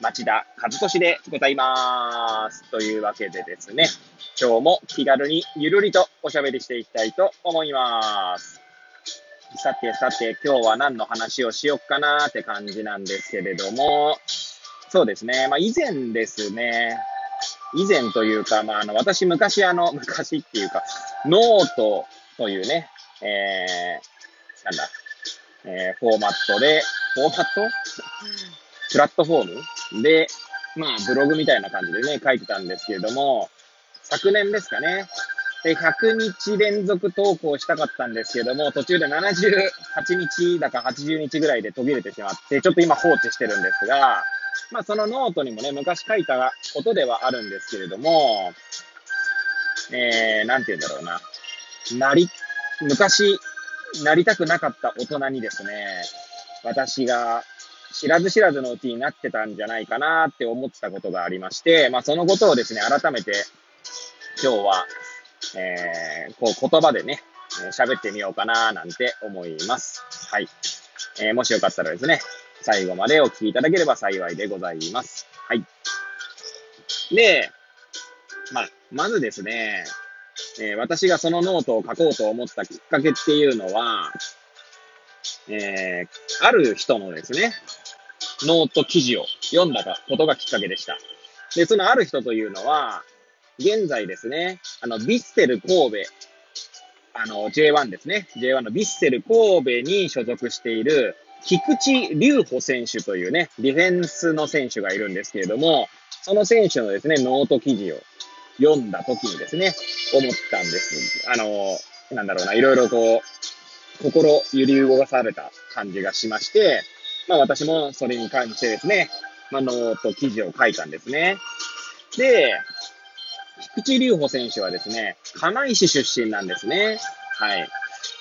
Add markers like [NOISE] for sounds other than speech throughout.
町田和俊でございます。というわけでですね、今日も気軽にゆるりとおしゃべりしていきたいと思います。さてさて、今日は何の話をしよっかなーって感じなんですけれども、そうですね、まあ以前ですね、以前というか、まああの、私昔あの、昔っていうか、ノートというね、えー、なんだ、えー、フォーマットで、フォーマット？プラットフォーム？で、まあ、ブログみたいな感じでね、書いてたんですけれども、昨年ですかね、で100日連続投稿したかったんですけども、途中で78日だか80日ぐらいで途切れてしまって、ちょっと今放置してるんですが、まあそのノートにもね、昔書いたことではあるんですけれども、えー、なんて言うんだろうな。なり、昔、なりたくなかった大人にですね、私が知らず知らずのうちになってたんじゃないかなって思ったことがありまして、まあそのことをですね、改めて今日は、えー、こう言葉でね、喋ってみようかななんて思います。はい。えー、もしよかったらですね、最後までお聞きいただければ幸いでございます。はい。で、まあ、まずですね、えー、私がそのノートを書こうと思ったきっかけっていうのは、えー、ある人のですね、ノート記事を読んだことがきっかけでした。で、そのある人というのは、現在ですね、あの、ヴィッセル神戸、あの、J1 ですね。J1 のヴィッセル神戸に所属している、菊池流帆選手というね、ディフェンスの選手がいるんですけれども、その選手のですね、ノート記事を読んだ時にですね、思ったんです。あの、なんだろうな、いろいろこう、心揺り動かされた感じがしまして、まあ私もそれに関してですね、まあノート記事を書いたんですね。で、菊池流帆選手はですね、釜石出身なんですね。はい。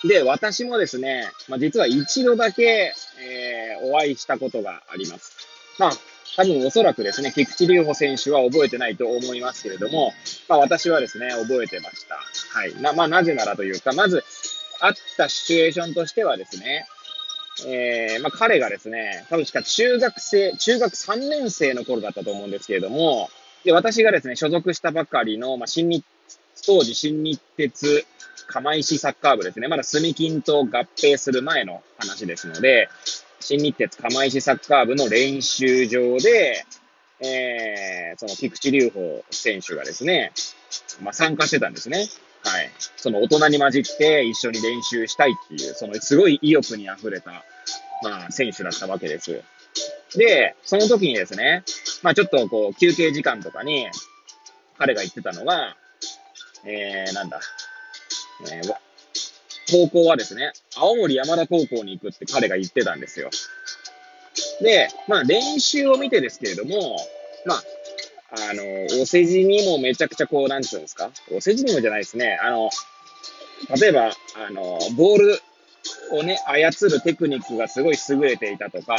で、私もですね、まあ、実は一度だけ、えー、お会いしたことがあります。まあ、多分おそらくですね、菊池隆穂選手は覚えてないと思いますけれども、まあ私はですね、覚えてました。はい。な、まあなぜならというか、まず、あったシチュエーションとしてはですね、えー、まあ彼がですね、多分しか中学生、中学3年生の頃だったと思うんですけれども、で、私がですね、所属したばかりの、まあ新日、当時新日鉄釜石サッカー部ですね。まだ住金と合併する前の話ですので、新日鉄釜石サッカー部の練習場で、えー、その菊池隆穂選手がですね、まあ、参加してたんですね。はい。その大人に混じって一緒に練習したいっていう、そのすごい意欲に溢れた、まあ、選手だったわけです。で、その時にですね、まあちょっとこう、休憩時間とかに、彼が言ってたのが、えー、なんだ、えー、高校はですね、青森山田高校に行くって彼が言ってたんですよ。で、まあ練習を見てですけれども、まあ、あの、お世辞にもめちゃくちゃこう、なんつうんですか？お世辞にもじゃないですね。あの、例えば、あの、ボールをね、操るテクニックがすごい優れていたとか、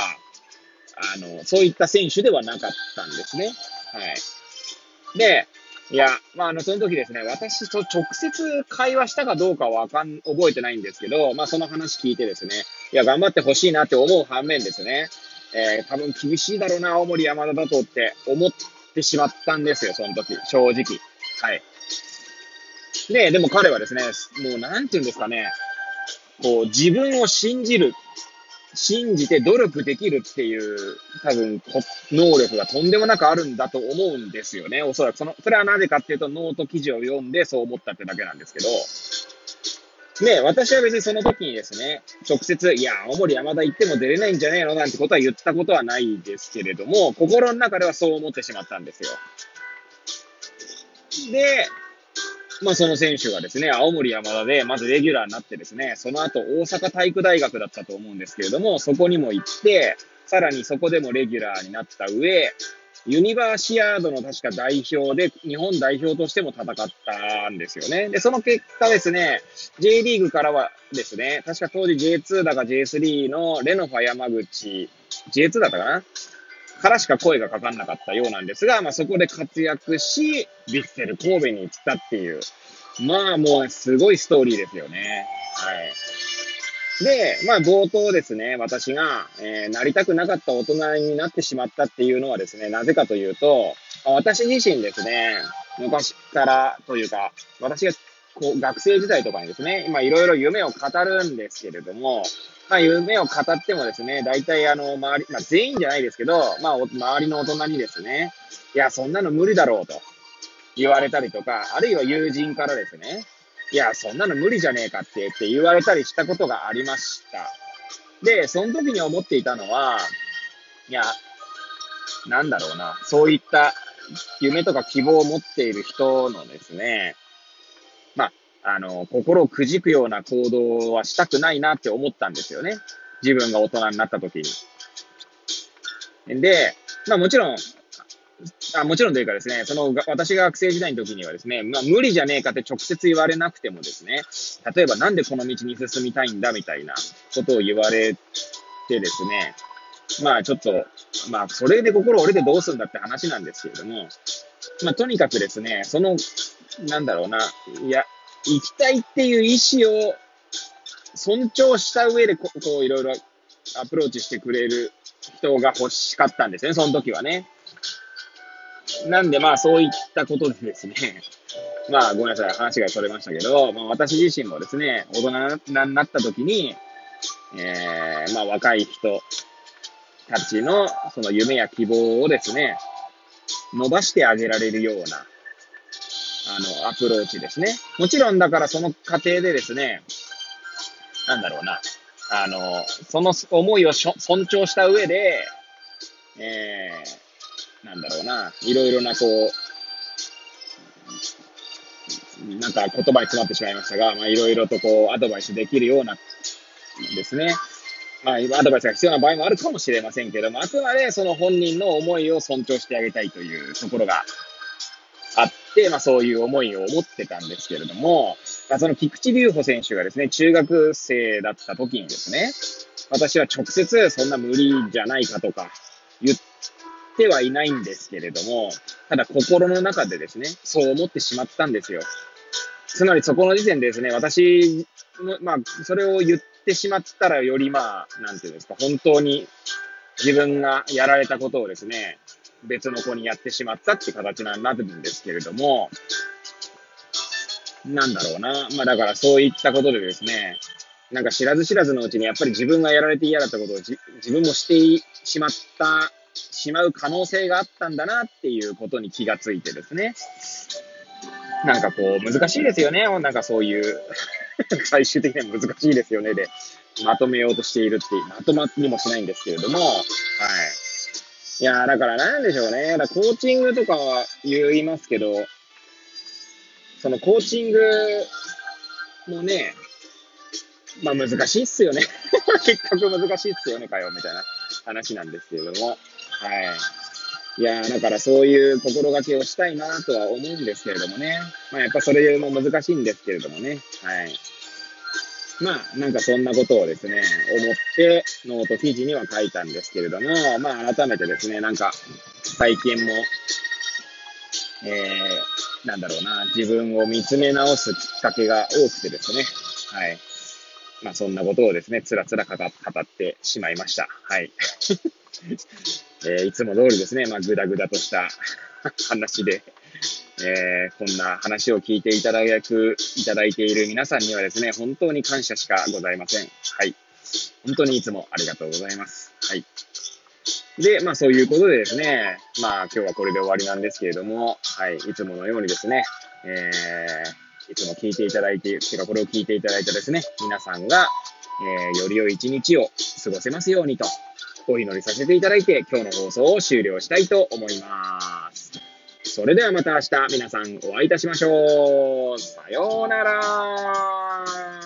あの、そういった選手ではなかったんですね。はい。で、いや、まあ、あの、その時ですね、私と直接会話したかどうかはわかん、覚えてないんですけど、まあ、その話聞いてですね、いや、頑張ってほしいなって思う反面ですね、えー、多分厳しいだろうな、青森山田だとって思ってしまったんですよ、その時、正直。はい。で、でも彼はですね、もうなんて言うんですかね、こう、自分を信じる信じて努力できるっていう、多分、能力がとんでもなくあるんだと思うんですよね。おそらく。その、それはなぜかっていうと、ノート記事を読んでそう思ったってだけなんですけど、ね、私は別にその時にですね、直接、いや、青森山田行っても出れないんじゃねえのなんてことは言ったことはないですけれども、心の中ではそう思ってしまったんですよ。で、まあ、その選手がですね、青森山田で、まずレギュラーになってですね、その後大阪体育大学だったと思うんですけれども、そこにも行って、さらにそこでもレギュラーになった上、ユニバーシアードの確か代表で、日本代表としても戦ったんですよね。で、その結果ですね、J リーグからはですね、確か当時 J2 だか J3 のレノファ山口、J2 だったかな？からしか声がかかんなかったようなんですが、まあそこで活躍し、ヴィッセル神戸に行ったっていう、まあもうすごいストーリーですよね。はい。で、まあ冒頭ですね、私が、えー、なりたくなかった大人になってしまったっていうのはですね、なぜかというと、私自身ですね、昔からというか、私がこう学生時代とかにですね、今いろいろ夢を語るんですけれども、まあ夢を語ってもですね、大体あの、周り、まあ全員じゃないですけど、まあ周りの大人にですね、いや、そんなの無理だろうと言われたりとか、あるいは友人からですね、いや、そんなの無理じゃねえかってって言われたりしたことがありました。で、その時に思っていたのは、いや、なんだろうな、そういった夢とか希望を持っている人のですね、まあ、あの、心をくじくような行動はしたくないなって思ったんですよね。自分が大人になった時に。で、まあもちろん、あもちろんというかですね、その、私が学生時代の時にはですね、まあ無理じゃねえかって直接言われなくてもですね、例えばなんでこの道に進みたいんだみたいなことを言われてですね、まあちょっと、まあそれで心折れてどうするんだって話なんですけれども、まあとにかくですね、その、なんだろうな、いや、行きたいっていう意思を尊重した上でこ、こういろいろアプローチしてくれる人が欲しかったんですね、その時はね。なんでまあそういったことでですね、[LAUGHS] まあごめんなさい、話がそれましたけど、まあ私自身もですね、大人になった時に、えー、まあ若い人たちのその夢や希望をですね、伸ばしてあげられるような、あの、アプローチですね。もちろんだからその過程でですね、なんだろうな、あの、その思いを尊重した上で、えー、なんだろうな、いろいろなこう、なんか言葉に詰まってしまいましたが、まあいろいろとこうアドバイスできるようなですね。まあ、アドバイスが必要な場合もあるかもしれませんけども、あくまでその本人の思いを尊重してあげたいというところがあって、まあそういう思いを持ってたんですけれども、まあその菊池隆穂選手がですね、中学生だった時にですね、私は直接そんな無理じゃないかとか言ってはいないんですけれども、ただ心の中でですね、そう思ってしまったんですよ。つまりそこの時点でですね、私の、まあ、それを言ってしまったらよりまあ、なんていうんですか、本当に自分がやられたことをですね、別の子にやってしまったっていう形になるんですけれども、なんだろうな。まあだからそういったことでですね、なんか知らず知らずのうちにやっぱり自分がやられて嫌だったことを自分もしてしまったしまう可能性があったんだなっていうことに気がついてですね。なんかこう、難しいですよね。なんかそういう [LAUGHS] 最終的には難しいですよね。で、まとめようとしているっていう、まとまりもしないんですけれども、はい。いやだからなんでしょうね。だコーチングとかは言いますけど、そのコーチングもね、まあ難しいっすよね。[LAUGHS] 結局難しいっすよね、かよ、みたいな話なんですけれども。はい。いやだからそういう心がけをしたいなとは思うんですけれどもね。まあ、やっぱそれも難しいんですけれどもね。はい。まあ、なんかそんなことをですね、思ってノート記事には書いたんですけれども、まあ改めてですね、なんか最近も、えー、なんだろうな、自分を見つめ直すきっかけが多くてですね、はい。まあそんなことをですね、つらつら語ってしまいました。はい。[LAUGHS] えー、いつも通りですね、まあ、ぐだぐだとした [LAUGHS] 話で、えー、こんな話を聞いていただく、いただいている皆さんにはですね、本当に感謝しかございません。はい。本当にいつもありがとうございます。はい。で、まあそういうことでですね、まあ今日はこれで終わりなんですけれども、はい、いつものようにですね、えー、いつも聞いていただいて、てかこれを聞いていただいたですね、皆さんが、えー、より良い一日を過ごせますようにとお祈りさせていただいて、今日の放送を終了したいと思います。それではまた明日皆さんお会いいたしましょう。さようなら。